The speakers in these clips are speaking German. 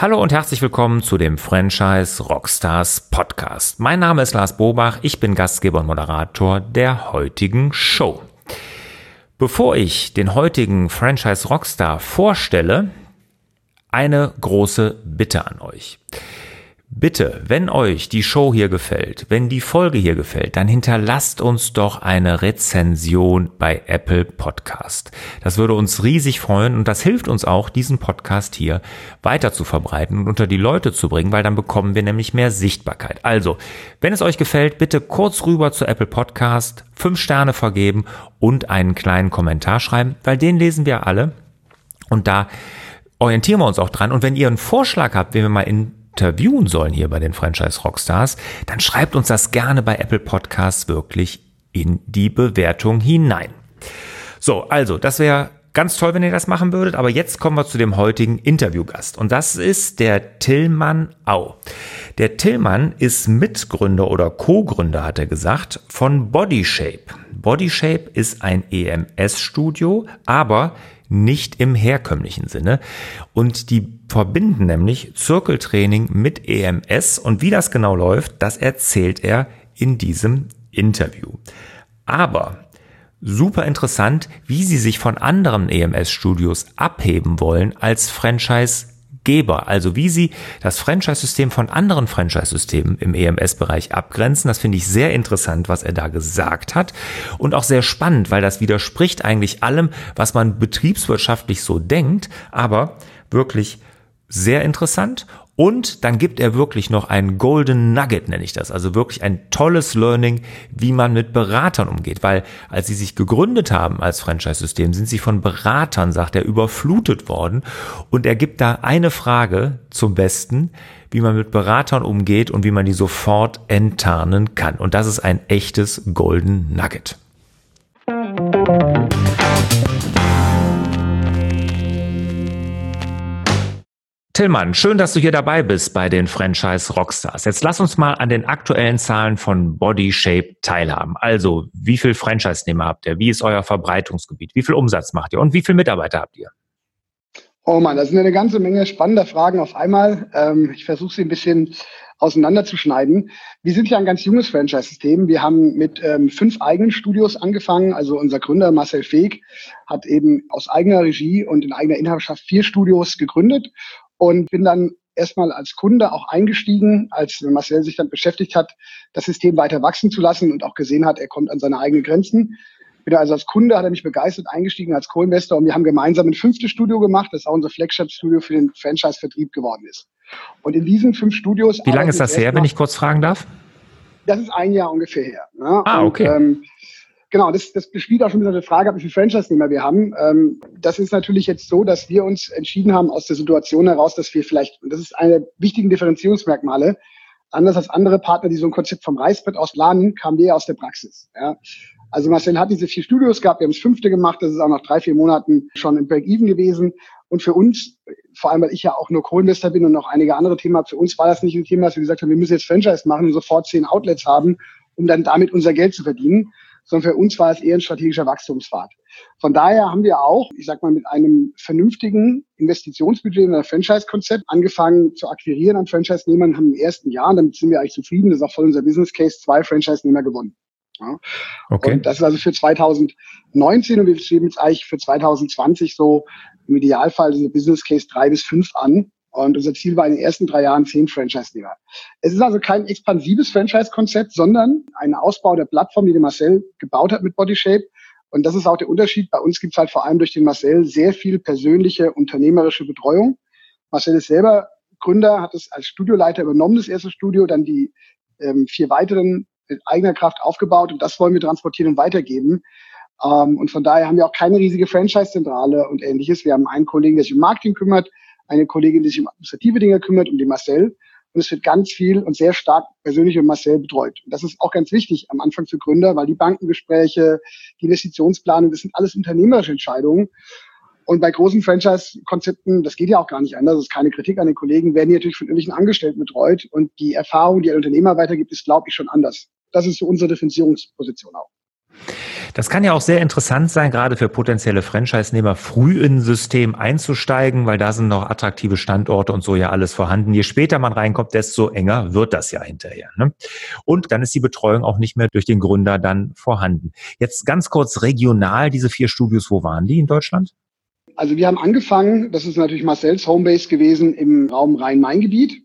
Hallo und herzlich willkommen zu dem Franchise Rockstars Podcast. Mein Name ist Lars Bobach, ich bin Gastgeber und Moderator der heutigen Show. Bevor ich den heutigen Franchise Rockstar vorstelle, eine große Bitte an euch. Bitte, wenn euch die Show hier gefällt, wenn die Folge hier gefällt, dann hinterlasst uns doch eine Rezension bei Apple Podcast. Das würde uns riesig freuen und das hilft uns auch, diesen Podcast hier weiter zu verbreiten und unter die Leute zu bringen, weil dann bekommen wir nämlich mehr Sichtbarkeit. Also, wenn es euch gefällt, bitte kurz rüber zu Apple Podcast, fünf Sterne vergeben und einen kleinen Kommentar schreiben, weil den lesen wir alle und da orientieren wir uns auch dran. Und wenn ihr einen Vorschlag habt, wenn wir mal in interviewen sollen hier bei den Franchise Rockstars, dann schreibt uns das gerne bei Apple Podcasts wirklich in die Bewertung hinein. So, also, das wäre ganz toll, wenn ihr das machen würdet, aber jetzt kommen wir zu dem heutigen Interviewgast und das ist der Tillmann Au. Der Tillmann ist Mitgründer oder Co-Gründer, hat er gesagt, von Bodyshape. Bodyshape ist ein EMS-Studio, aber nicht im herkömmlichen Sinne. Und die verbinden nämlich Zirkeltraining mit EMS und wie das genau läuft, das erzählt er in diesem Interview. Aber super interessant, wie sie sich von anderen EMS-Studios abheben wollen als Franchise Geber, also wie sie das Franchise-System von anderen Franchise-Systemen im EMS-Bereich abgrenzen. Das finde ich sehr interessant, was er da gesagt hat und auch sehr spannend, weil das widerspricht eigentlich allem, was man betriebswirtschaftlich so denkt, aber wirklich sehr interessant und dann gibt er wirklich noch ein Golden Nugget, nenne ich das. Also wirklich ein tolles Learning, wie man mit Beratern umgeht. Weil als sie sich gegründet haben als Franchise-System, sind sie von Beratern, sagt er, überflutet worden. Und er gibt da eine Frage zum Besten, wie man mit Beratern umgeht und wie man die sofort enttarnen kann. Und das ist ein echtes Golden Nugget. Tillmann, schön, dass du hier dabei bist bei den Franchise Rockstars. Jetzt lass uns mal an den aktuellen Zahlen von Body Shape teilhaben. Also, wie viel Franchise-Nehmer habt ihr? Wie ist euer Verbreitungsgebiet? Wie viel Umsatz macht ihr? Und wie viele Mitarbeiter habt ihr? Oh Mann, das sind eine ganze Menge spannender Fragen auf einmal. Ähm, ich versuche sie ein bisschen auseinanderzuschneiden. Wir sind ja ein ganz junges Franchise-System. Wir haben mit ähm, fünf eigenen Studios angefangen. Also unser Gründer Marcel Feeg hat eben aus eigener Regie und in eigener Inhaberschaft vier Studios gegründet und bin dann erstmal als Kunde auch eingestiegen, als Marcel sich dann beschäftigt hat, das System weiter wachsen zu lassen und auch gesehen hat, er kommt an seine eigenen Grenzen. Bin also als Kunde, hat er mich begeistert eingestiegen als Co-Investor und wir haben gemeinsam ein fünftes Studio gemacht, das auch unser Flagship-Studio für den Franchise-Vertrieb geworden ist. Und in diesen fünf Studios. Wie lange ist das her, wenn ich kurz fragen darf? Das ist ein Jahr ungefähr her. Ne? Ah, okay. Und, ähm, Genau, das, das spielt auch schon wieder eine Frage wie viele Franchise-Nehmer wir haben. Ähm, das ist natürlich jetzt so, dass wir uns entschieden haben aus der Situation heraus, dass wir vielleicht, und das ist eine wichtigen Differenzierungsmerkmale, anders als andere Partner, die so ein Konzept vom Reißbrett aus planen, kamen wir aus der Praxis. Ja. Also Marcel hat diese vier Studios gehabt, wir haben das fünfte gemacht, das ist auch nach drei, vier Monaten schon im Break-Even gewesen. Und für uns, vor allem weil ich ja auch nur Co-Investor bin und noch einige andere Themen habe, für uns war das nicht ein Thema, dass wir gesagt haben, wir müssen jetzt Franchise machen und sofort zehn Outlets haben, um dann damit unser Geld zu verdienen, sondern für uns war es eher ein strategischer Wachstumspfad. Von daher haben wir auch, ich sag mal, mit einem vernünftigen Investitionsbudget in ein Franchise-Konzept angefangen zu akquirieren an Franchise-Nehmern, haben im ersten Jahr, damit sind wir eigentlich zufrieden, das ist auch voll unser Business Case, zwei Franchise-Nehmer gewonnen. Ja. Okay. Und das ist also für 2019 und wir schieben jetzt eigentlich für 2020 so im Idealfall diese Business Case drei bis fünf an, und unser Ziel war in den ersten drei Jahren zehn Franchise-Nehmer. Es ist also kein expansives Franchise-Konzept, sondern ein Ausbau der Plattform, die der Marcel gebaut hat mit Bodyshape. Und das ist auch der Unterschied. Bei uns gibt es halt vor allem durch den Marcel sehr viel persönliche unternehmerische Betreuung. Marcel ist selber Gründer, hat es als Studioleiter übernommen, das erste Studio, dann die ähm, vier weiteren mit eigener Kraft aufgebaut und das wollen wir transportieren und weitergeben. Ähm, und von daher haben wir auch keine riesige Franchise-Zentrale und ähnliches. Wir haben einen Kollegen, der sich um Marketing kümmert, eine Kollegin, die sich um administrative Dinge kümmert, um den Marcel. Und es wird ganz viel und sehr stark persönlich um Marcel betreut. Und das ist auch ganz wichtig am Anfang für Gründer, weil die Bankengespräche, die Investitionsplanung, das sind alles unternehmerische Entscheidungen. Und bei großen Franchise-Konzepten, das geht ja auch gar nicht anders, das ist keine Kritik an den Kollegen, werden die natürlich von irgendwelchen Angestellten betreut. Und die Erfahrung, die ein Unternehmer weitergibt, ist, glaube ich, schon anders. Das ist so unsere Differenzierungsposition auch. Das kann ja auch sehr interessant sein, gerade für potenzielle Franchise-Nehmer, früh in ein System einzusteigen, weil da sind noch attraktive Standorte und so ja alles vorhanden. Je später man reinkommt, desto enger wird das ja hinterher. Ne? Und dann ist die Betreuung auch nicht mehr durch den Gründer dann vorhanden. Jetzt ganz kurz regional, diese vier Studios, wo waren die in Deutschland? Also wir haben angefangen, das ist natürlich Marcells Homebase gewesen im Raum Rhein-Main-Gebiet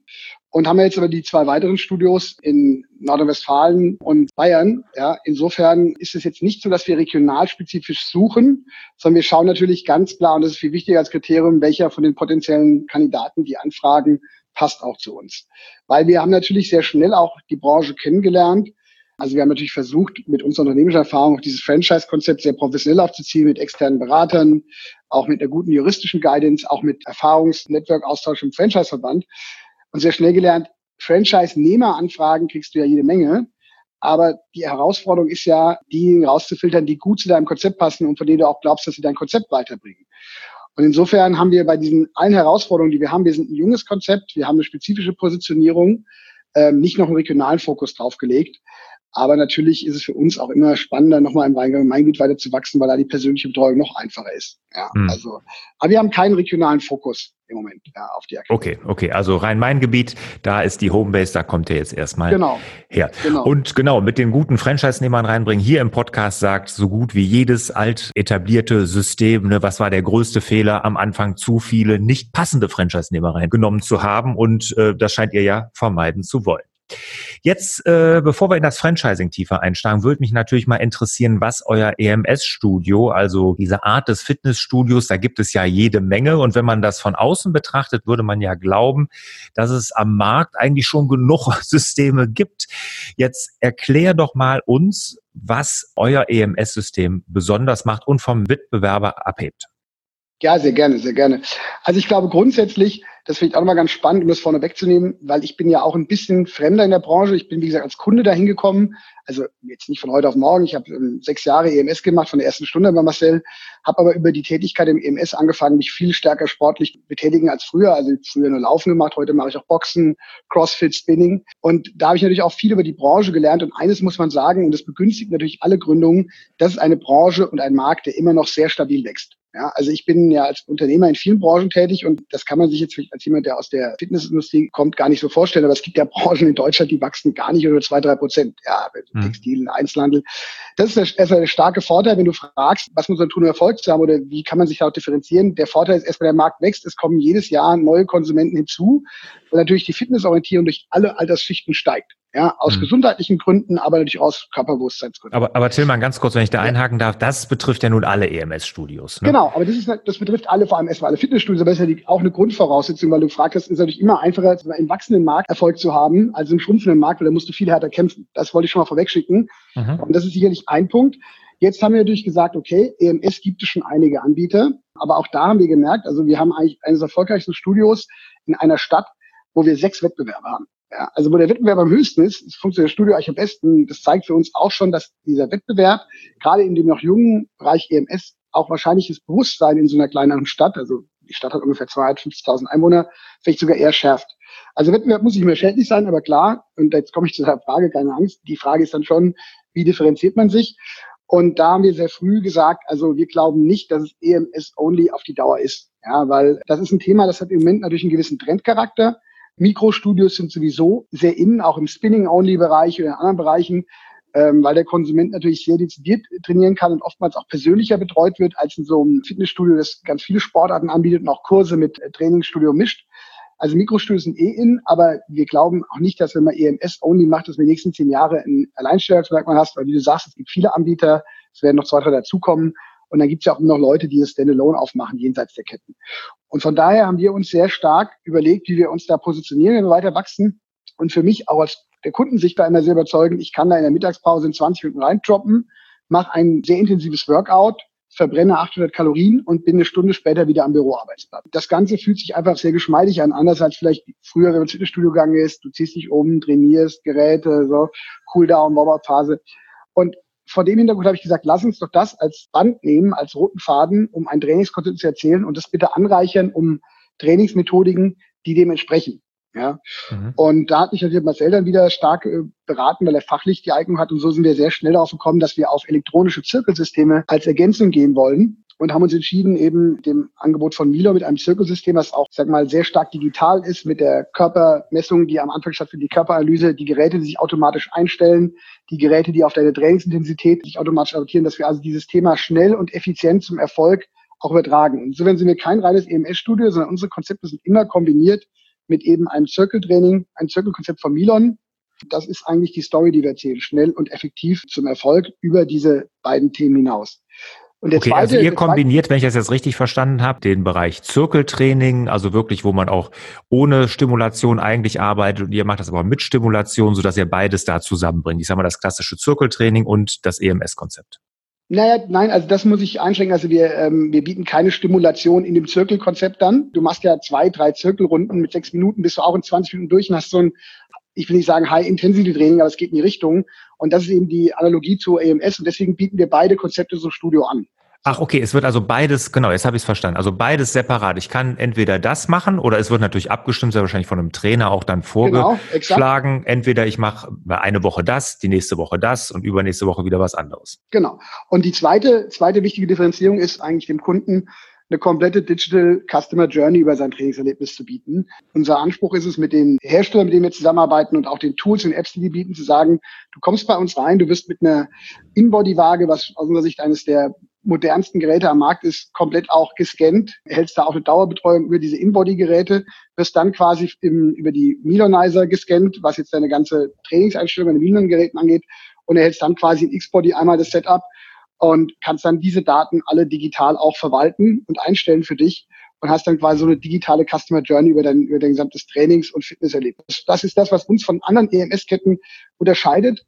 und haben jetzt aber die zwei weiteren Studios in Nordrhein-Westfalen und Bayern. Ja, insofern ist es jetzt nicht so, dass wir regionalspezifisch suchen, sondern wir schauen natürlich ganz klar, und das ist viel wichtiger als Kriterium, welcher von den potenziellen Kandidaten, die anfragen, passt auch zu uns. Weil wir haben natürlich sehr schnell auch die Branche kennengelernt also wir haben natürlich versucht, mit unserer unternehmerischen Erfahrung auch dieses Franchise-Konzept sehr professionell aufzuziehen, mit externen Beratern, auch mit einer guten juristischen Guidance, auch mit Erfahrungs-Network-Austausch im Franchise-Verband und sehr schnell gelernt, Franchise-Nehmer-Anfragen kriegst du ja jede Menge. Aber die Herausforderung ist ja, die rauszufiltern, die gut zu deinem Konzept passen und von denen du auch glaubst, dass sie dein Konzept weiterbringen. Und insofern haben wir bei diesen allen Herausforderungen, die wir haben, wir sind ein junges Konzept, wir haben eine spezifische Positionierung, ähm, nicht noch einen regionalen Fokus draufgelegt. Aber natürlich ist es für uns auch immer spannender, nochmal im Rhein-Main-Gebiet weiter zu wachsen, weil da die persönliche Betreuung noch einfacher ist. Ja, hm. also, aber wir haben keinen regionalen Fokus im Moment ja, auf die Erklärung. Okay, okay. Also Rhein-Main-Gebiet, da ist die Homebase, da kommt ihr jetzt erstmal genau, her. Genau. Und genau, mit den guten Franchise-Nehmern reinbringen. Hier im Podcast sagt so gut wie jedes alt etablierte System, ne, was war der größte Fehler am Anfang, zu viele nicht passende Franchise-Nehmer reingenommen zu haben. Und äh, das scheint ihr ja vermeiden zu wollen. Jetzt, äh, bevor wir in das Franchising tiefer einsteigen, würde mich natürlich mal interessieren, was euer EMS-Studio, also diese Art des Fitnessstudios, da gibt es ja jede Menge. Und wenn man das von außen betrachtet, würde man ja glauben, dass es am Markt eigentlich schon genug Systeme gibt. Jetzt erklär doch mal uns, was euer EMS-System besonders macht und vom Wettbewerber abhebt. Ja, sehr gerne, sehr gerne. Also ich glaube grundsätzlich, das finde ich auch nochmal ganz spannend, um das vorne wegzunehmen, weil ich bin ja auch ein bisschen fremder in der Branche. Ich bin, wie gesagt, als Kunde dahin gekommen. Also jetzt nicht von heute auf morgen. Ich habe ähm, sechs Jahre EMS gemacht, von der ersten Stunde bei Marcel, habe aber über die Tätigkeit im EMS angefangen, mich viel stärker sportlich betätigen als früher. Also früher nur Laufen gemacht, heute mache ich auch Boxen, Crossfit, Spinning. Und da habe ich natürlich auch viel über die Branche gelernt. Und eines muss man sagen, und das begünstigt natürlich alle Gründungen, das ist eine Branche und ein Markt, der immer noch sehr stabil wächst. Ja, also ich bin ja als Unternehmer in vielen Branchen tätig und das kann man sich jetzt als jemand, der aus der Fitnessindustrie kommt, gar nicht so vorstellen. Aber es gibt ja Branchen in Deutschland, die wachsen gar nicht über zwei, drei Prozent. Ja, hm. Textil, Einzelhandel. Das ist der, der starke Vorteil, wenn du fragst, was muss man tun, um Erfolg zu haben oder wie kann man sich da auch differenzieren. Der Vorteil ist erstmal, der Markt wächst, es kommen jedes Jahr neue Konsumenten hinzu und natürlich die Fitnessorientierung durch alle Altersschichten steigt. Ja, aus mhm. gesundheitlichen Gründen, aber natürlich aus Körperbewusstseinsgründen. Aber, aber Tillmann, ganz kurz, wenn ich da einhaken darf, das betrifft ja nun alle EMS-Studios. Ne? Genau, aber das, ist, das betrifft alle, vor allem erstmal alle Fitnessstudios, aber das ist ja die, auch eine Grundvoraussetzung, weil du fragst, es ist natürlich immer einfacher, im wachsenden Markt Erfolg zu haben, als im schrumpfenden Markt, weil da musst du viel härter kämpfen. Das wollte ich schon mal vorwegschicken. Mhm. Und das ist sicherlich ein Punkt. Jetzt haben wir natürlich gesagt, okay, EMS gibt es schon einige Anbieter, aber auch da haben wir gemerkt, also wir haben eigentlich eines der erfolgreichsten Studios in einer Stadt, wo wir sechs Wettbewerbe haben. Also wo der Wettbewerb am höchsten ist, das funktioniert das Studio eigentlich am besten. Das zeigt für uns auch schon, dass dieser Wettbewerb gerade in dem noch jungen Bereich EMS auch wahrscheinliches Bewusstsein in so einer kleineren Stadt, also die Stadt hat ungefähr 250.000 Einwohner, vielleicht sogar eher schärft. Also Wettbewerb muss nicht mehr schädlich sein, aber klar, und jetzt komme ich zu der Frage, keine Angst, die Frage ist dann schon, wie differenziert man sich? Und da haben wir sehr früh gesagt, also wir glauben nicht, dass es EMS-only auf die Dauer ist. Ja, weil das ist ein Thema, das hat im Moment natürlich einen gewissen Trendcharakter. Mikrostudios sind sowieso sehr innen, auch im Spinning-Only-Bereich oder in anderen Bereichen, ähm, weil der Konsument natürlich sehr dezidiert trainieren kann und oftmals auch persönlicher betreut wird als in so einem Fitnessstudio, das ganz viele Sportarten anbietet und auch Kurse mit äh, Trainingsstudio mischt. Also Mikrostudios sind eh in, aber wir glauben auch nicht, dass wenn man EMS-only macht, dass wir die nächsten zehn Jahre ein Alleinstellungsmerkmal hast, weil wie du sagst, es gibt viele Anbieter, es werden noch zwei, drei dazukommen und dann gibt es ja auch immer noch Leute, die das Standalone aufmachen, jenseits der Ketten. Und von daher haben wir uns sehr stark überlegt, wie wir uns da positionieren, wenn wir weiter wachsen. Und für mich auch als der Kundensicht war immer sehr überzeugend, ich kann da in der Mittagspause in 20 Minuten reindroppen, mache ein sehr intensives Workout, verbrenne 800 Kalorien und bin eine Stunde später wieder am Büroarbeitsplatz. Das Ganze fühlt sich einfach sehr geschmeidig an, anders als vielleicht früher, wenn man ins Fitnessstudio gegangen ist, du ziehst dich um, trainierst, Geräte, so, Cooldown, Warm-Up-Phase. Und vor dem Hintergrund habe ich gesagt, lass uns doch das als Band nehmen, als roten Faden, um ein Trainingskonzept zu erzählen und das bitte anreichern um Trainingsmethodiken, die dem entsprechen. Ja. Mhm. Und da hat mich natürlich Marcel dann wieder stark äh, beraten, weil er fachlich die Eignung hat. Und so sind wir sehr schnell darauf gekommen, dass wir auf elektronische Zirkelsysteme als Ergänzung gehen wollen und haben uns entschieden, eben dem Angebot von Milo mit einem Zirkelsystem, das auch, sag mal, sehr stark digital ist, mit der Körpermessung, die am Anfang stattfindet, die Körperanalyse, die Geräte, die sich automatisch einstellen, die Geräte, die auf deine Trainingsintensität sich automatisch adaptieren, dass wir also dieses Thema schnell und effizient zum Erfolg auch übertragen. Und insofern sind wir kein reines EMS-Studio, sondern unsere Konzepte sind immer kombiniert mit eben einem Zirkeltraining, ein Zirkelkonzept von Milon. Das ist eigentlich die Story, die wir erzählen. Schnell und effektiv zum Erfolg über diese beiden Themen hinaus. Und okay, zweite, also ihr kombiniert, wenn ich das jetzt richtig verstanden habe, den Bereich Zirkeltraining, also wirklich, wo man auch ohne Stimulation eigentlich arbeitet und ihr macht das aber mit Stimulation, sodass ihr beides da zusammenbringt. Ich sage mal das klassische Zirkeltraining und das EMS-Konzept. Naja, nein, also das muss ich einschränken. Also wir, ähm, wir bieten keine Stimulation in dem Zirkelkonzept dann. Du machst ja zwei, drei Zirkelrunden mit sechs Minuten, bist du auch in 20 Minuten durch und hast so ein, ich will nicht sagen High-Intensity-Training, aber es geht in die Richtung. Und das ist eben die Analogie zu EMS und deswegen bieten wir beide Konzepte so Studio an. Ach, okay, es wird also beides, genau, jetzt habe ich es verstanden. Also beides separat. Ich kann entweder das machen oder es wird natürlich abgestimmt, sehr wahrscheinlich von einem Trainer auch dann genau, vorgeschlagen. Genau, entweder ich mache eine Woche das, die nächste Woche das und übernächste Woche wieder was anderes. Genau. Und die zweite, zweite wichtige Differenzierung ist eigentlich dem Kunden eine komplette Digital Customer Journey über sein Trainingserlebnis zu bieten. Unser Anspruch ist es, mit den Herstellern, mit denen wir zusammenarbeiten und auch den Tools und Apps, die wir bieten, zu sagen, du kommst bei uns rein, du wirst mit einer In-Body-Waage, was aus unserer Sicht eines der modernsten Geräte am Markt ist, komplett auch gescannt. Hältst da auch eine Dauerbetreuung über diese In-Body-Geräte, wirst dann quasi im, über die Milonizer gescannt, was jetzt deine ganze Trainingseinstellung an den Milon-Geräten angeht und erhältst dann quasi in X-Body einmal das Setup und kannst dann diese Daten alle digital auch verwalten und einstellen für dich und hast dann quasi so eine digitale Customer Journey über dein, über dein gesamtes Trainings- und Fitnesserlebnis. Das ist das, was uns von anderen EMS-Ketten unterscheidet.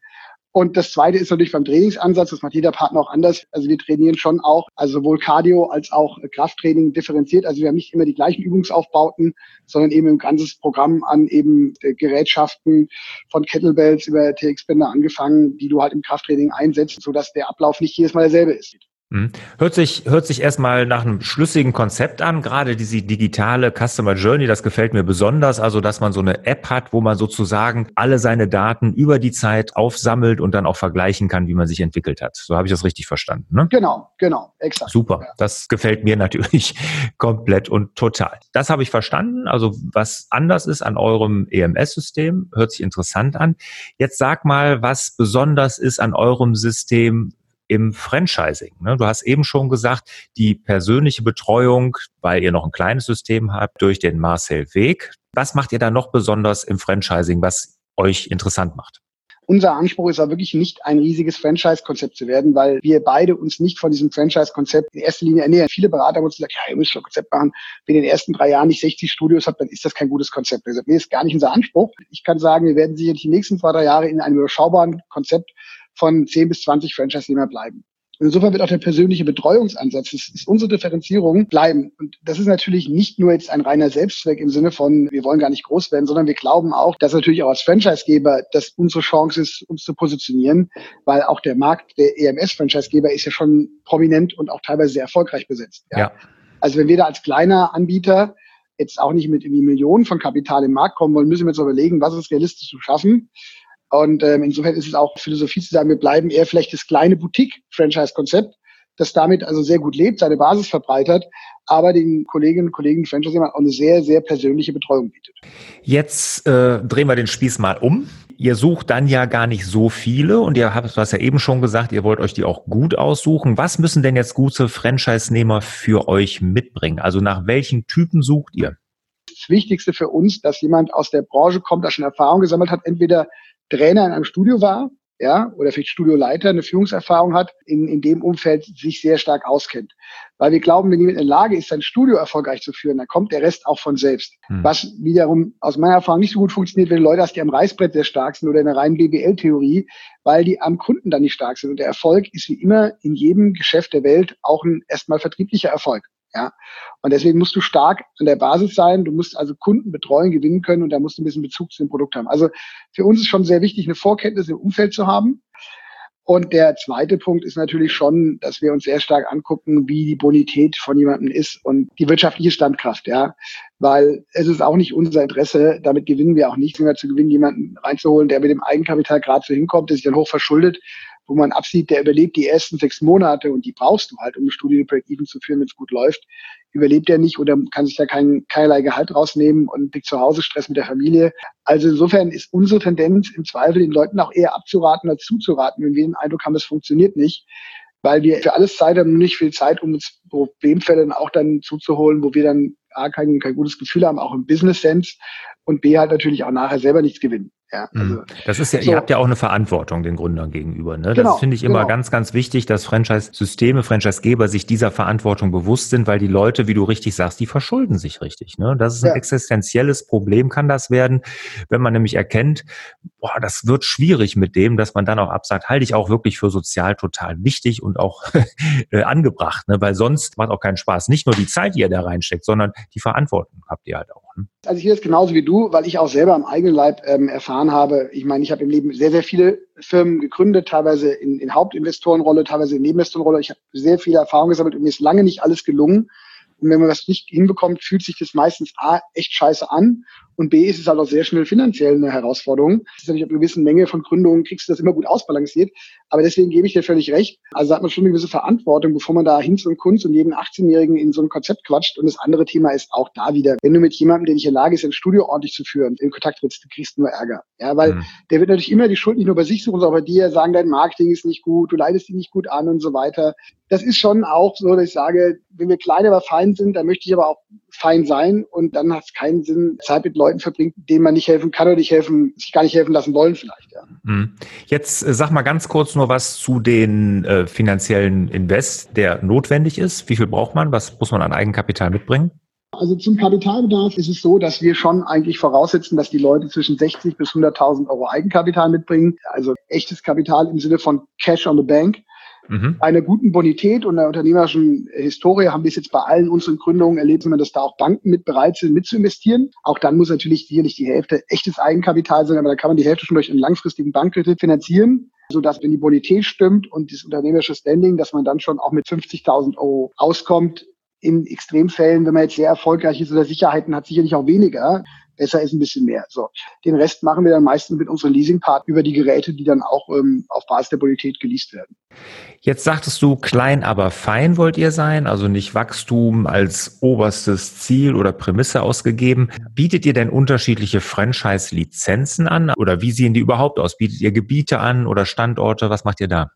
Und das Zweite ist natürlich beim Trainingsansatz, das macht jeder Partner auch anders. Also wir trainieren schon auch, also sowohl Cardio als auch Krafttraining differenziert. Also wir haben nicht immer die gleichen Übungsaufbauten, sondern eben ein ganzes Programm an eben Gerätschaften von Kettlebells über TX-Bänder angefangen, die du halt im Krafttraining einsetzt, sodass der Ablauf nicht jedes Mal derselbe ist. Mhm. Hört sich, hört sich erstmal nach einem schlüssigen Konzept an, gerade diese digitale Customer Journey, das gefällt mir besonders, also dass man so eine App hat, wo man sozusagen alle seine Daten über die Zeit aufsammelt und dann auch vergleichen kann, wie man sich entwickelt hat. So habe ich das richtig verstanden. Ne? Genau, genau, exakt. Super, ja. das gefällt mir natürlich komplett und total. Das habe ich verstanden, also was anders ist an eurem EMS-System, hört sich interessant an. Jetzt sag mal, was besonders ist an eurem System im Franchising. Ne? Du hast eben schon gesagt, die persönliche Betreuung, weil ihr noch ein kleines System habt, durch den Marcel Weg. Was macht ihr da noch besonders im Franchising, was euch interessant macht? Unser Anspruch ist aber wirklich nicht ein riesiges Franchise-Konzept zu werden, weil wir beide uns nicht von diesem Franchise-Konzept in erster Linie ernähren. Viele Berater haben uns gesagt, ja, ihr müsst schon ein Konzept machen. Wenn ihr in den ersten drei Jahren nicht 60 Studios habt, dann ist das kein gutes Konzept. Also, nee, ist gar nicht unser Anspruch. Ich kann sagen, wir werden sicherlich die nächsten zwei, drei Jahre in einem überschaubaren Konzept von 10 bis 20 Franchise-Nehmer bleiben. Insofern wird auch der persönliche Betreuungsansatz, das ist unsere Differenzierung, bleiben. Und das ist natürlich nicht nur jetzt ein reiner Selbstzweck im Sinne von, wir wollen gar nicht groß werden, sondern wir glauben auch, dass natürlich auch als Franchisegeber das unsere Chance ist, uns zu positionieren, weil auch der Markt der EMS-Franchisegeber ist ja schon prominent und auch teilweise sehr erfolgreich besetzt. Ja. ja. Also wenn wir da als kleiner Anbieter jetzt auch nicht mit irgendwie Millionen von Kapital im Markt kommen wollen, müssen wir uns überlegen, was ist realistisch zu schaffen. Und ähm, insofern ist es auch Philosophie zu sagen, wir bleiben eher vielleicht das kleine Boutique-Franchise-Konzept, das damit also sehr gut lebt, seine Basis verbreitert, aber den Kolleginnen und Kollegen Franchise auch eine sehr, sehr persönliche Betreuung bietet. Jetzt äh, drehen wir den Spieß mal um. Ihr sucht dann ja gar nicht so viele und ihr habt, du hast ja eben schon gesagt, ihr wollt euch die auch gut aussuchen. Was müssen denn jetzt gute Franchise-Nehmer für euch mitbringen? Also nach welchen Typen sucht ihr? Das Wichtigste für uns, dass jemand aus der Branche kommt, der schon Erfahrung gesammelt hat, entweder Trainer in einem Studio war, ja, oder vielleicht Studioleiter eine Führungserfahrung hat, in, in dem Umfeld sich sehr stark auskennt. Weil wir glauben, wenn jemand in der Lage ist, sein Studio erfolgreich zu führen, dann kommt der Rest auch von selbst. Hm. Was wiederum aus meiner Erfahrung nicht so gut funktioniert, wenn Leute hast, die am Reißbrett sehr stark sind oder in der reinen BBL-Theorie, weil die am Kunden dann nicht stark sind. Und der Erfolg ist wie immer in jedem Geschäft der Welt auch ein erstmal vertrieblicher Erfolg. Ja. Und deswegen musst du stark an der Basis sein. Du musst also Kunden betreuen, gewinnen können und da musst du ein bisschen Bezug zu dem Produkt haben. Also für uns ist schon sehr wichtig, eine Vorkenntnis im Umfeld zu haben. Und der zweite Punkt ist natürlich schon, dass wir uns sehr stark angucken, wie die Bonität von jemandem ist und die wirtschaftliche Standkraft, ja. Weil es ist auch nicht unser Interesse, damit gewinnen wir auch nicht, sondern zu gewinnen, jemanden reinzuholen, der mit dem Eigenkapital gerade so hinkommt, der sich dann hoch verschuldet wo man absieht, der überlebt die ersten sechs Monate und die brauchst du halt, um eine Studie Break-Even zu führen, wenn es gut läuft, überlebt er nicht oder kann sich da kein, keinerlei Gehalt rausnehmen und kriegt zu Hause Stress mit der Familie. Also insofern ist unsere Tendenz im Zweifel den Leuten auch eher abzuraten als zuzuraten, wenn wir den Eindruck haben, es funktioniert nicht, weil wir für alles Zeit haben, nicht viel Zeit, um uns Problemfälle auch dann zuzuholen, wo wir dann A, kein, kein gutes Gefühl haben, auch im Business-Sense und B, halt natürlich auch nachher selber nichts gewinnen. Ja, mhm. also, das ist ja, so. ihr habt ja auch eine Verantwortung den Gründern gegenüber. Ne? Genau, das finde ich immer genau. ganz, ganz wichtig, dass Franchise-Systeme, Franchise-Geber sich dieser Verantwortung bewusst sind, weil die Leute, wie du richtig sagst, die verschulden sich richtig. Ne? Das ist ein ja. existenzielles Problem, kann das werden, wenn man nämlich erkennt, boah, das wird schwierig mit dem, dass man dann auch absagt, halte ich auch wirklich für sozial total wichtig und auch äh, angebracht, ne? weil sonst macht auch keinen Spaß. Nicht nur die Zeit, die ihr da reinsteckt, sondern die Verantwortung habt ihr halt auch. Ne? Also ich sehe das genauso wie du, weil ich auch selber am eigenen Leib ähm, erfahren habe. Ich meine, ich habe im Leben sehr, sehr viele Firmen gegründet, teilweise in, in Hauptinvestorenrolle, teilweise in Nebeninvestorenrolle. Ich habe sehr viele Erfahrungen gesammelt und mir ist lange nicht alles gelungen. Und wenn man was nicht hinbekommt, fühlt sich das meistens A, echt scheiße an und B, ist es halt auch sehr schnell finanziell eine Herausforderung. Das ist natürlich ab einer gewissen Menge von Gründungen kriegst du das immer gut ausbalanciert. Aber deswegen gebe ich dir völlig recht. Also da hat man schon eine gewisse Verantwortung, bevor man da Hinz und Kunst und jeden 18-Jährigen in so ein Konzept quatscht. Und das andere Thema ist auch da wieder, wenn du mit jemandem, der nicht in der Lage ist, ein Studio ordentlich zu führen, in Kontakt trittst, du kriegst nur Ärger. Ja, weil mhm. der wird natürlich immer die Schuld nicht nur bei sich suchen, sondern auch bei dir, sagen, dein Marketing ist nicht gut, du leitest dich nicht gut an und so weiter. Das ist schon auch so, dass ich sage, wenn wir klein, aber fein sind, dann möchte ich aber auch fein sein und dann hat es keinen Sinn, Zeit mit Leuten verbringt, denen man nicht helfen kann oder nicht helfen, sich gar nicht helfen lassen wollen vielleicht. Ja. Mhm. Jetzt äh, sag mal ganz kurz nur was zu den äh, finanziellen Invest, der notwendig ist. Wie viel braucht man? Was muss man an Eigenkapital mitbringen? Also zum Kapitalbedarf ist es so, dass wir schon eigentlich voraussetzen, dass die Leute zwischen 60 bis 100.000 Euro Eigenkapital mitbringen. Also echtes Kapital im Sinne von Cash on the Bank. Mhm. Einer guten Bonität und einer unternehmerischen Historie haben wir es jetzt bei allen unseren Gründungen erlebt, dass da auch Banken mit bereit sind, mit zu investieren. Auch dann muss natürlich hier nicht die Hälfte echtes Eigenkapital sein, aber da kann man die Hälfte schon durch einen langfristigen Bankkredit finanzieren so dass wenn die Bonität stimmt und das unternehmerische Standing, dass man dann schon auch mit 50.000 Euro auskommt. In Extremfällen, wenn man jetzt sehr erfolgreich ist oder Sicherheiten hat, sicherlich auch weniger. Besser ist ein bisschen mehr. So, den Rest machen wir dann meistens mit unseren Leasingpartnern über die Geräte, die dann auch ähm, auf Basis der Bonität geleast werden. Jetzt sagtest du, klein aber fein wollt ihr sein, also nicht Wachstum als oberstes Ziel oder Prämisse ausgegeben. Bietet ihr denn unterschiedliche Franchise-Lizenzen an oder wie sehen die überhaupt aus? Bietet ihr Gebiete an oder Standorte? Was macht ihr da?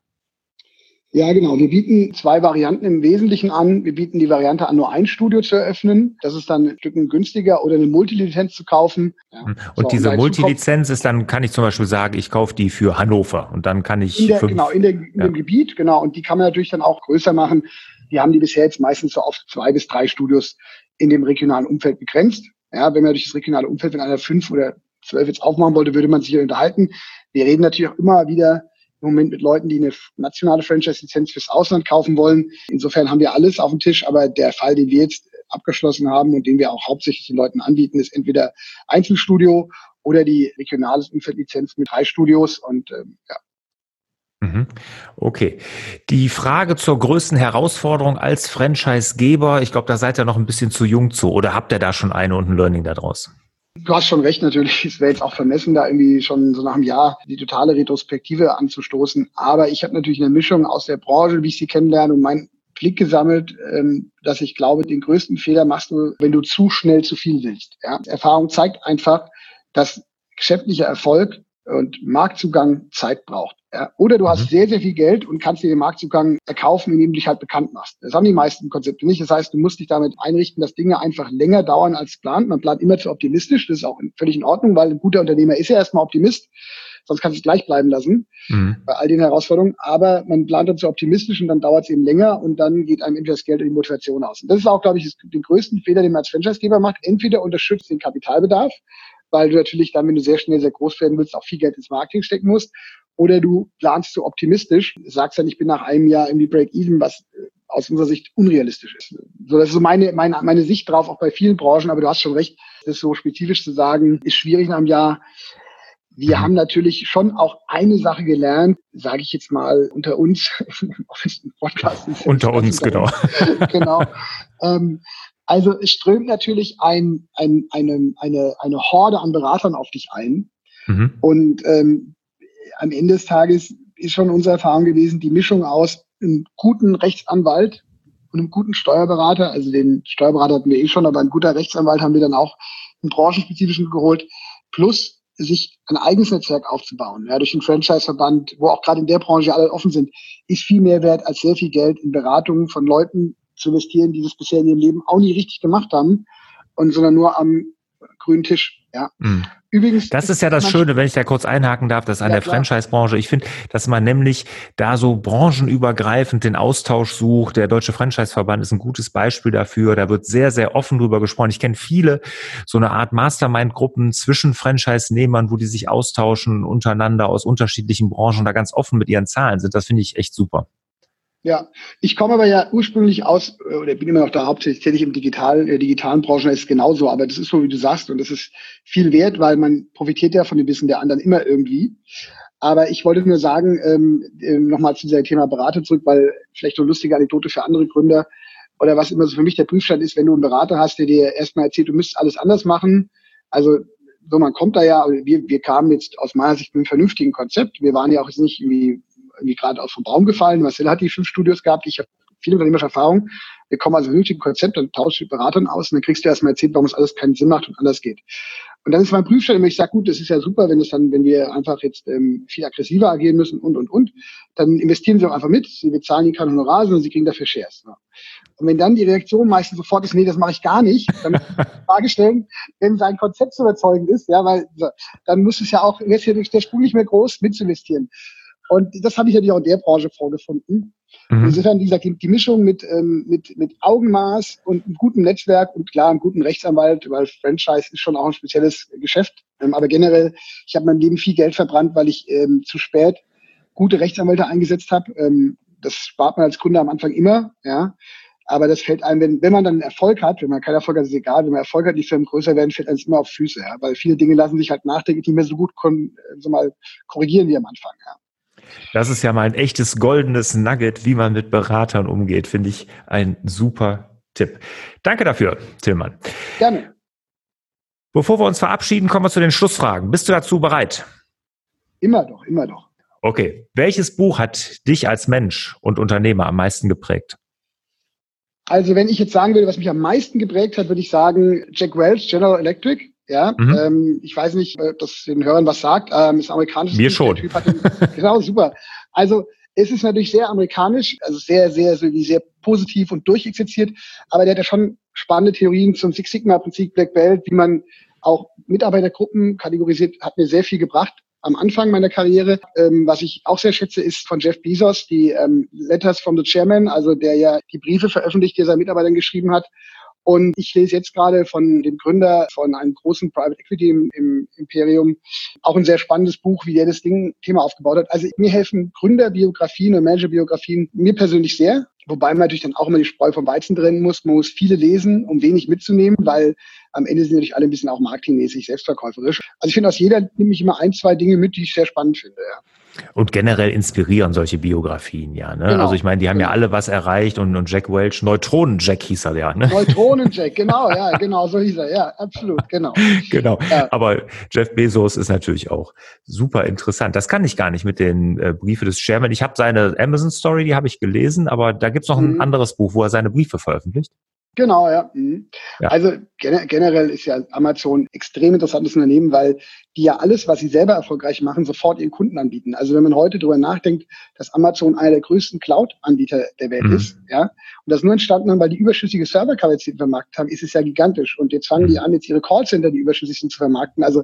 Ja, genau. Wir bieten zwei Varianten im Wesentlichen an. Wir bieten die Variante an, nur ein Studio zu eröffnen. Das ist dann ein Stück günstiger oder eine Multilizenz zu kaufen. Ja. Hm. Und so, diese Multilizenz ist dann, kann ich zum Beispiel sagen, ich kaufe die für Hannover und dann kann ich. In der, fünf, genau, in, der, in ja. dem Gebiet, genau. Und die kann man natürlich dann auch größer machen. Die haben die bisher jetzt meistens so auf zwei bis drei Studios in dem regionalen Umfeld begrenzt. Ja, wenn man durch das regionale Umfeld, wenn einer fünf oder zwölf jetzt aufmachen wollte, würde man sich unterhalten. Wir reden natürlich auch immer wieder im Moment mit Leuten, die eine nationale Franchise-Lizenz fürs Ausland kaufen wollen. Insofern haben wir alles auf dem Tisch, aber der Fall, den wir jetzt abgeschlossen haben und den wir auch hauptsächlich den Leuten anbieten, ist entweder Einzelstudio oder die regionale Umfeldlizenz mit drei Studios und ähm, ja. Mhm. Okay. Die Frage zur größten Herausforderung als Franchise-Geber, ich glaube, da seid ihr noch ein bisschen zu jung zu oder habt ihr da schon eine und ein Learning daraus? Du hast schon recht, natürlich. Es wäre jetzt auch vermessen, da irgendwie schon so nach einem Jahr die totale Retrospektive anzustoßen. Aber ich habe natürlich eine Mischung aus der Branche, wie ich sie kennenlerne und meinen Blick gesammelt, ähm, dass ich glaube, den größten Fehler machst du, wenn du zu schnell zu viel willst. Ja? Erfahrung zeigt einfach, dass geschäftlicher Erfolg und Marktzugang Zeit braucht. Ja, oder du hast mhm. sehr, sehr viel Geld und kannst dir den Marktzugang erkaufen, indem du dich halt bekannt machst. Das haben die meisten Konzepte nicht. Das heißt, du musst dich damit einrichten, dass Dinge einfach länger dauern als geplant. Man plant immer zu optimistisch. Das ist auch völlig in Ordnung, weil ein guter Unternehmer ist ja erstmal Optimist. Sonst kannst du es gleich bleiben lassen mhm. bei all den Herausforderungen. Aber man plant dann zu optimistisch und dann dauert es eben länger und dann geht einem entweder das Geld oder die Motivation aus. Und das ist auch, glaube ich, den größten Fehler, den man als Franchisegeber macht. Entweder unterstützt den Kapitalbedarf, weil du natürlich dann, wenn du sehr schnell sehr groß werden willst, auch viel Geld ins Marketing stecken musst oder du planst zu optimistisch, sagst dann, ich bin nach einem Jahr irgendwie Break-Even, was äh, aus unserer Sicht unrealistisch ist. So, das ist so meine, meine, meine Sicht drauf, auch bei vielen Branchen, aber du hast schon recht, das so spezifisch zu sagen, ist schwierig nach einem Jahr. Wir mhm. haben natürlich schon auch eine Sache gelernt, sage ich jetzt mal unter uns, Podcast. unter uns, genau. genau. Ähm, also es strömt natürlich ein, ein, eine, eine, eine Horde an Beratern auf dich ein. Mhm. Und ähm, am Ende des Tages ist schon unsere Erfahrung gewesen, die Mischung aus einem guten Rechtsanwalt und einem guten Steuerberater, also den Steuerberater hatten wir eh schon, aber ein guter Rechtsanwalt haben wir dann auch einen branchenspezifischen geholt, plus sich ein eigenes Netzwerk aufzubauen, ja, durch den Franchise-Verband, wo auch gerade in der Branche alle offen sind, ist viel mehr wert, als sehr viel Geld in Beratungen von Leuten zu investieren, die das bisher in ihrem Leben auch nie richtig gemacht haben, und sondern nur am grünen Tisch. Ja. Mhm. Übrigens. Das ist ja das Schöne, wenn ich da kurz einhaken darf, dass an ja, der Franchise-Branche, ich finde, dass man nämlich da so branchenübergreifend den Austausch sucht. Der Deutsche Franchise-Verband ist ein gutes Beispiel dafür. Da wird sehr, sehr offen drüber gesprochen. Ich kenne viele so eine Art Mastermind-Gruppen zwischen Franchise-Nehmern, wo die sich austauschen untereinander aus unterschiedlichen Branchen, da ganz offen mit ihren Zahlen sind. Das finde ich echt super. Ja, ich komme aber ja ursprünglich aus, äh, oder bin immer noch da hauptsächlich tätig im digitalen, der digitalen Branche, ist genauso, aber das ist so, wie du sagst, und das ist viel wert, weil man profitiert ja von dem Wissen der anderen immer irgendwie. Aber ich wollte nur sagen, ähm, ähm nochmal zu diesem Thema Berater zurück, weil vielleicht eine lustige Anekdote für andere Gründer oder was immer so für mich der Prüfstand ist, wenn du einen Berater hast, der dir erstmal erzählt, du müsstest alles anders machen. Also so, man kommt da ja, wir, wir kamen jetzt aus meiner Sicht mit einem vernünftigen Konzept. Wir waren ja auch jetzt nicht irgendwie irgendwie gerade aus vom Baum gefallen. Marcel hat die fünf Studios gehabt. Ich habe viel unternehmerische Erfahrung. Wir kommen also wirklich ein Konzept, dann tauscht mit Beratern aus und dann kriegst du erstmal erzählt, warum es alles keinen Sinn macht und anders geht. Und dann ist mein Prüfstand, ich sage, gut, das ist ja super, wenn es dann, wenn wir einfach jetzt ähm, viel aggressiver agieren müssen und und und, dann investieren sie auch einfach mit. Sie bezahlen ihnen keine Honorar, sondern sie kriegen dafür Shares. Ja. Und wenn dann die Reaktion meistens sofort ist, nee, das mache ich gar nicht, dann Frage stellen, wenn sein Konzept so überzeugend ist, ja, weil dann muss es ja auch, jetzt hier durch der Spur nicht mehr groß mitzuinvestieren. Und das habe ich natürlich auch in der Branche vorgefunden. Mhm. Insofern, wie gesagt, die, die Mischung mit, ähm, mit, mit Augenmaß und einem guten Netzwerk und klar einem guten Rechtsanwalt, weil Franchise ist schon auch ein spezielles Geschäft. Ähm, aber generell, ich habe mein Leben viel Geld verbrannt, weil ich ähm, zu spät gute Rechtsanwälte eingesetzt habe. Ähm, das spart man als Kunde am Anfang immer, ja. Aber das fällt einem, wenn, wenn man dann Erfolg hat, wenn man keinen Erfolg hat, ist egal, wenn man Erfolg hat, die Firmen größer werden, fällt einem immer auf Füße, ja. Weil viele Dinge lassen sich halt nachträglich nicht mehr so gut kon so mal korrigieren wie am Anfang, ja. Das ist ja mal ein echtes goldenes Nugget, wie man mit Beratern umgeht. Finde ich ein super Tipp. Danke dafür, Tillmann. Gerne. Bevor wir uns verabschieden, kommen wir zu den Schlussfragen. Bist du dazu bereit? Immer doch, immer doch. Okay. Welches Buch hat dich als Mensch und Unternehmer am meisten geprägt? Also, wenn ich jetzt sagen würde, was mich am meisten geprägt hat, würde ich sagen Jack Welch, General Electric. Ja, mhm. ähm, ich weiß nicht, ob das den Hörern was sagt. Ähm, ist amerikanisch. Mir schon. Den, genau, super. Also es ist natürlich sehr amerikanisch, also sehr, sehr, so wie sehr positiv und durchexerziert, aber der hat ja schon spannende Theorien zum Six Sigma-Prinzip Black Belt, wie man auch Mitarbeitergruppen kategorisiert, hat mir sehr viel gebracht am Anfang meiner Karriere. Ähm, was ich auch sehr schätze, ist von Jeff Bezos die ähm, Letters from the Chairman, also der ja die Briefe veröffentlicht, die er seinen Mitarbeitern geschrieben hat. Und ich lese jetzt gerade von dem Gründer von einem großen Private Equity im, im Imperium auch ein sehr spannendes Buch, wie der das Ding Thema aufgebaut hat. Also mir helfen Gründerbiografien und Managerbiografien mir persönlich sehr. Wobei man natürlich dann auch immer die Spreu vom Weizen trennen muss. Man muss viele lesen, um wenig mitzunehmen, weil am Ende sind natürlich alle ein bisschen auch marketingmäßig selbstverkäuferisch. Also ich finde, aus jeder nehme ich immer ein, zwei Dinge mit, die ich sehr spannend finde. Ja. Und generell inspirieren solche Biografien ja. Ne? Genau. Also ich meine, die haben genau. ja alle was erreicht und, und Jack Welch, Neutronen-Jack hieß er ja. Ne? Neutronen-Jack, genau, ja, genau, so hieß er, ja, absolut, genau. genau. Ja. Aber Jeff Bezos ist natürlich auch super interessant. Das kann ich gar nicht mit den äh, Briefe des Chairman. Ich habe seine Amazon-Story, die habe ich gelesen, aber da gibt's noch mhm. ein anderes Buch, wo er seine Briefe veröffentlicht. Genau, ja. Mhm. ja. Also generell ist ja Amazon extrem interessantes Unternehmen, weil die ja alles, was sie selber erfolgreich machen, sofort ihren Kunden anbieten. Also wenn man heute darüber nachdenkt, dass Amazon einer der größten Cloud-Anbieter der Welt mhm. ist, ja, und das nur entstanden haben, weil die überschüssige Serverkapazitäten vermarktet haben, ist es ja gigantisch. Und jetzt fangen mhm. die an, jetzt ihre Callcenter, die überschüssig sind, zu vermarkten. Also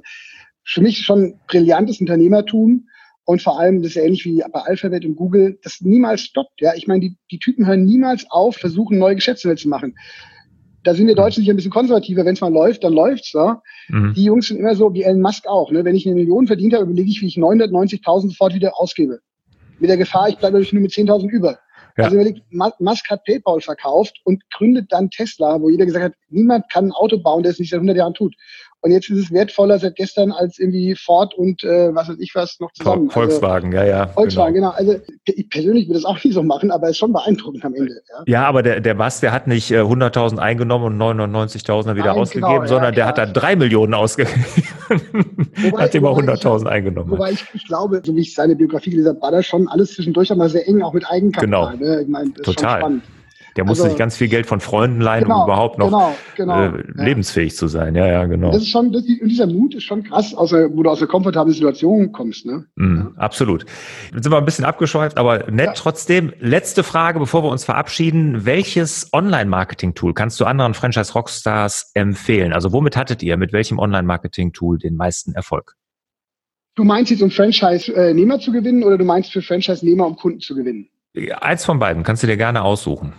für mich schon brillantes Unternehmertum und vor allem, das ist ja ähnlich wie bei Alphabet und Google, das niemals stoppt. Ja, ich meine, die, die Typen hören niemals auf, versuchen neue Geschäftsmodelle zu machen. Da sind wir Deutschen sicher ein bisschen konservativer. Wenn es mal läuft, dann läuft's. Ja? Mhm. Die Jungs sind immer so, wie Elon Musk auch. Ne? Wenn ich eine Million verdient habe, überlege ich, wie ich 990.000 sofort wieder ausgebe. Mit der Gefahr, ich bleibe natürlich nur mit 10.000 über. Ja. Also überlegt, Musk hat PayPal verkauft und gründet dann Tesla, wo jeder gesagt hat, niemand kann ein Auto bauen, der es nicht seit 100 Jahren tut. Und jetzt ist es wertvoller seit gestern als irgendwie Ford und äh, was weiß ich was noch zusammen. Also Volkswagen, also, ja, ja. Volkswagen, genau. genau. Also ich persönlich würde das auch nicht so machen, aber es ist schon beeindruckend am Ende. Ja, ja aber der, der Bass, der hat nicht äh, 100.000 eingenommen und 99.000 wieder Nein, ausgegeben, genau, sondern ja, der hat da drei Millionen ausgegeben. Wobei, hat immer 100.000 eingenommen. Wobei ich, ich glaube, so wie ich seine Biografie gelesen habe, war das schon alles zwischendurch aber sehr eng, auch mit Eigenkapital. Genau. Ne? Ich meine, das Total. Ist schon spannend. Der musste also, sich ganz viel Geld von Freunden leihen, genau, um überhaupt noch genau, genau, äh, lebensfähig ja. zu sein. Ja, ja, genau. Das ist schon, das, dieser Mut ist schon krass, außer, wo du aus der komfortablen Situation kommst. Ne? Mm, ja. Absolut. Jetzt sind wir ein bisschen abgeschweift, aber nett ja. trotzdem. Letzte Frage, bevor wir uns verabschieden. Welches Online-Marketing-Tool kannst du anderen Franchise-Rockstars empfehlen? Also womit hattet ihr, mit welchem Online-Marketing-Tool den meisten Erfolg? Du meinst jetzt, um Franchise-Nehmer zu gewinnen oder du meinst für Franchise-Nehmer, um Kunden zu gewinnen? Eins von beiden, kannst du dir gerne aussuchen.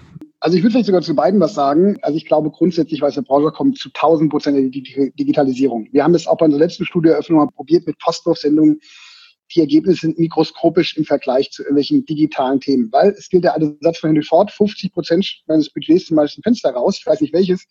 Also ich würde vielleicht sogar zu beiden was sagen. Also ich glaube grundsätzlich, weil es der Branche kommt, zu 1000 Prozent die Digitalisierung. Wir haben das auch bei unserer letzten Studieeröffnung mal probiert mit Postwurfsendungen. Die Ergebnisse sind mikroskopisch im Vergleich zu irgendwelchen digitalen Themen. Weil es gilt der alte Satz von Henry Ford, 50 Prozent meines Budgets zum Beispiel Fenster raus. Ich weiß nicht welches.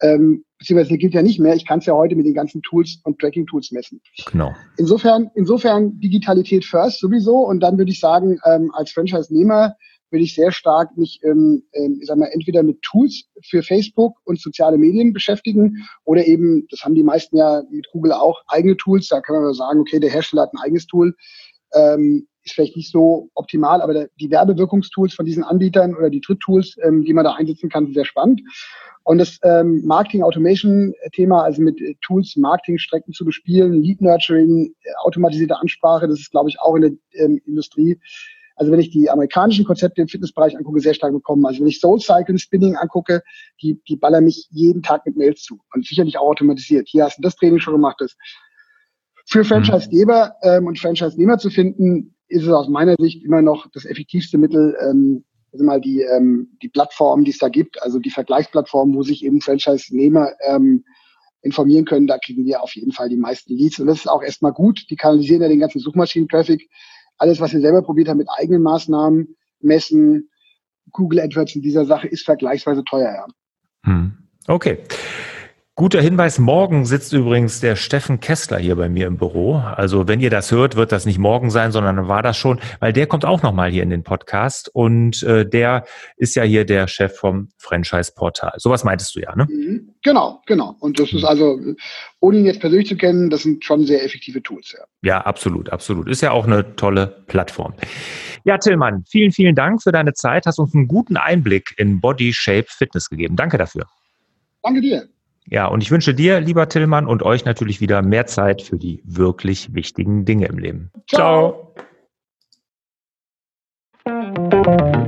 Ähm, beziehungsweise gilt ja nicht mehr. Ich kann es ja heute mit den ganzen Tools und Tracking-Tools messen. Genau. Insofern, insofern Digitalität first sowieso. Und dann würde ich sagen, ähm, als Franchise-Nehmer will ich sehr stark mich, ähm, ähm, ich sag mal, entweder mit Tools für Facebook und soziale Medien beschäftigen oder eben, das haben die meisten ja mit Google auch, eigene Tools. Da kann man sagen, okay, der Hersteller hat ein eigenes Tool. Ähm, ist vielleicht nicht so optimal, aber der, die Werbewirkungstools von diesen Anbietern oder die Dritttools, ähm, die man da einsetzen kann, sind sehr spannend. Und das ähm, Marketing Automation Thema, also mit äh, Tools Marketingstrecken zu bespielen, Lead Nurturing, äh, automatisierte Ansprache, das ist, glaube ich, auch in der ähm, Industrie also wenn ich die amerikanischen Konzepte im Fitnessbereich angucke, sehr stark bekommen. Also wenn ich Soul Cycle Spinning angucke, die, die ballern mich jeden Tag mit Mails zu und sicherlich auch automatisiert. Hier hast du das Training schon gemacht. Das für Franchise-Geber ähm, und Franchise-Nehmer zu finden, ist es aus meiner Sicht immer noch das effektivste Mittel, ähm, also mal die, ähm, die Plattform, die es da gibt, also die Vergleichsplattform, wo sich eben Franchise-Nehmer ähm, informieren können, da kriegen wir auf jeden Fall die meisten Leads. Und das ist auch erstmal gut. Die kanalisieren ja den ganzen Suchmaschinen-Traffic alles, was wir selber probiert haben mit eigenen Maßnahmen, messen, Google AdWords in dieser Sache ist vergleichsweise teuer, ja. Hm. Okay. Guter Hinweis, morgen sitzt übrigens der Steffen Kessler hier bei mir im Büro. Also wenn ihr das hört, wird das nicht morgen sein, sondern war das schon, weil der kommt auch nochmal hier in den Podcast und äh, der ist ja hier der Chef vom Franchise-Portal. Sowas meintest du ja, ne? Mhm. Genau, genau. Und das ist also, ohne ihn jetzt persönlich zu kennen, das sind schon sehr effektive Tools, ja. Ja, absolut, absolut. Ist ja auch eine tolle Plattform. Ja, Tillmann, vielen, vielen Dank für deine Zeit. Hast uns einen guten Einblick in Body Shape Fitness gegeben. Danke dafür. Danke dir. Ja, und ich wünsche dir, lieber Tillmann, und euch natürlich wieder mehr Zeit für die wirklich wichtigen Dinge im Leben. Ciao. Ciao.